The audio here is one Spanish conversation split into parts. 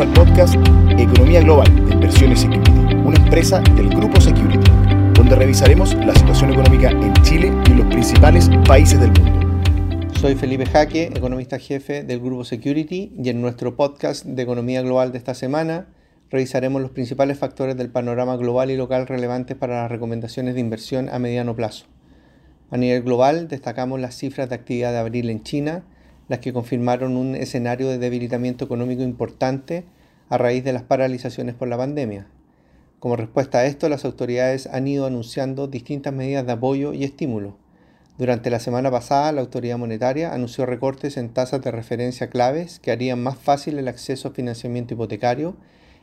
Al podcast Economía Global de Inversiones Security, una empresa del Grupo Security, donde revisaremos la situación económica en Chile y los principales países del mundo. Soy Felipe Jaque, economista jefe del Grupo Security, y en nuestro podcast de Economía Global de esta semana revisaremos los principales factores del panorama global y local relevantes para las recomendaciones de inversión a mediano plazo. A nivel global, destacamos las cifras de actividad de abril en China, las que confirmaron un escenario de debilitamiento económico importante a raíz de las paralizaciones por la pandemia. Como respuesta a esto, las autoridades han ido anunciando distintas medidas de apoyo y estímulo. Durante la semana pasada, la autoridad monetaria anunció recortes en tasas de referencia claves que harían más fácil el acceso a financiamiento hipotecario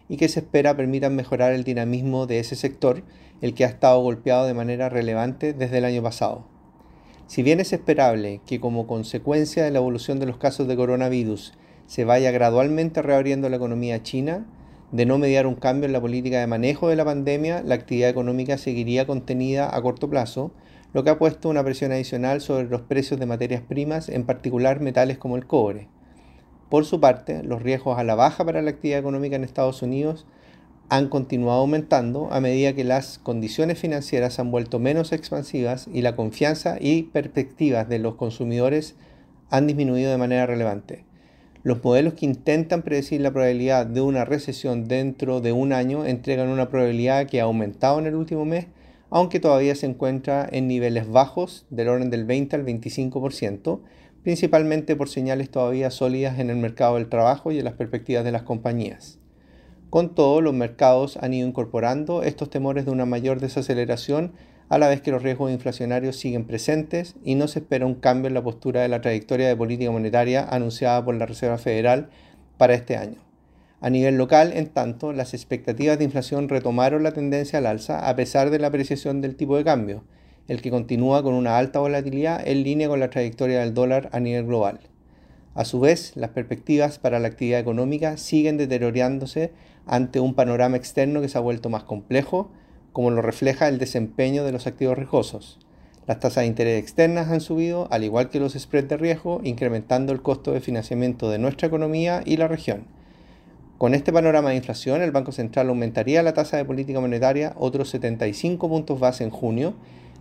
y que se espera permitan mejorar el dinamismo de ese sector, el que ha estado golpeado de manera relevante desde el año pasado. Si bien es esperable que como consecuencia de la evolución de los casos de coronavirus se vaya gradualmente reabriendo la economía china, de no mediar un cambio en la política de manejo de la pandemia, la actividad económica seguiría contenida a corto plazo, lo que ha puesto una presión adicional sobre los precios de materias primas, en particular metales como el cobre. Por su parte, los riesgos a la baja para la actividad económica en Estados Unidos han continuado aumentando a medida que las condiciones financieras han vuelto menos expansivas y la confianza y perspectivas de los consumidores han disminuido de manera relevante. Los modelos que intentan predecir la probabilidad de una recesión dentro de un año entregan una probabilidad que ha aumentado en el último mes, aunque todavía se encuentra en niveles bajos del orden del 20 al 25%, principalmente por señales todavía sólidas en el mercado del trabajo y en las perspectivas de las compañías. Con todo, los mercados han ido incorporando estos temores de una mayor desaceleración a la vez que los riesgos inflacionarios siguen presentes y no se espera un cambio en la postura de la trayectoria de política monetaria anunciada por la Reserva Federal para este año. A nivel local, en tanto, las expectativas de inflación retomaron la tendencia al alza a pesar de la apreciación del tipo de cambio, el que continúa con una alta volatilidad en línea con la trayectoria del dólar a nivel global. A su vez, las perspectivas para la actividad económica siguen deteriorándose ante un panorama externo que se ha vuelto más complejo, como lo refleja el desempeño de los activos riesgosos. Las tasas de interés externas han subido, al igual que los spreads de riesgo, incrementando el costo de financiamiento de nuestra economía y la región. Con este panorama de inflación, el Banco Central aumentaría la tasa de política monetaria otros 75 puntos base en junio,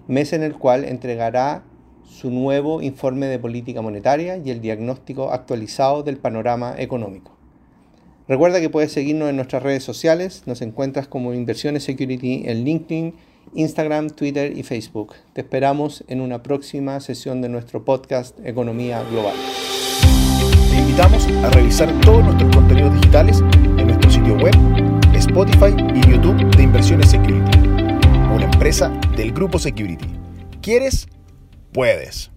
mes en el cual entregará su nuevo informe de política monetaria y el diagnóstico actualizado del panorama económico. Recuerda que puedes seguirnos en nuestras redes sociales, nos encuentras como Inversiones Security en LinkedIn, Instagram, Twitter y Facebook. Te esperamos en una próxima sesión de nuestro podcast Economía Global. Te invitamos a revisar todos nuestros contenidos digitales en nuestro sitio web, Spotify y YouTube de Inversiones Security, una empresa del Grupo Security. ¿Quieres? puedes.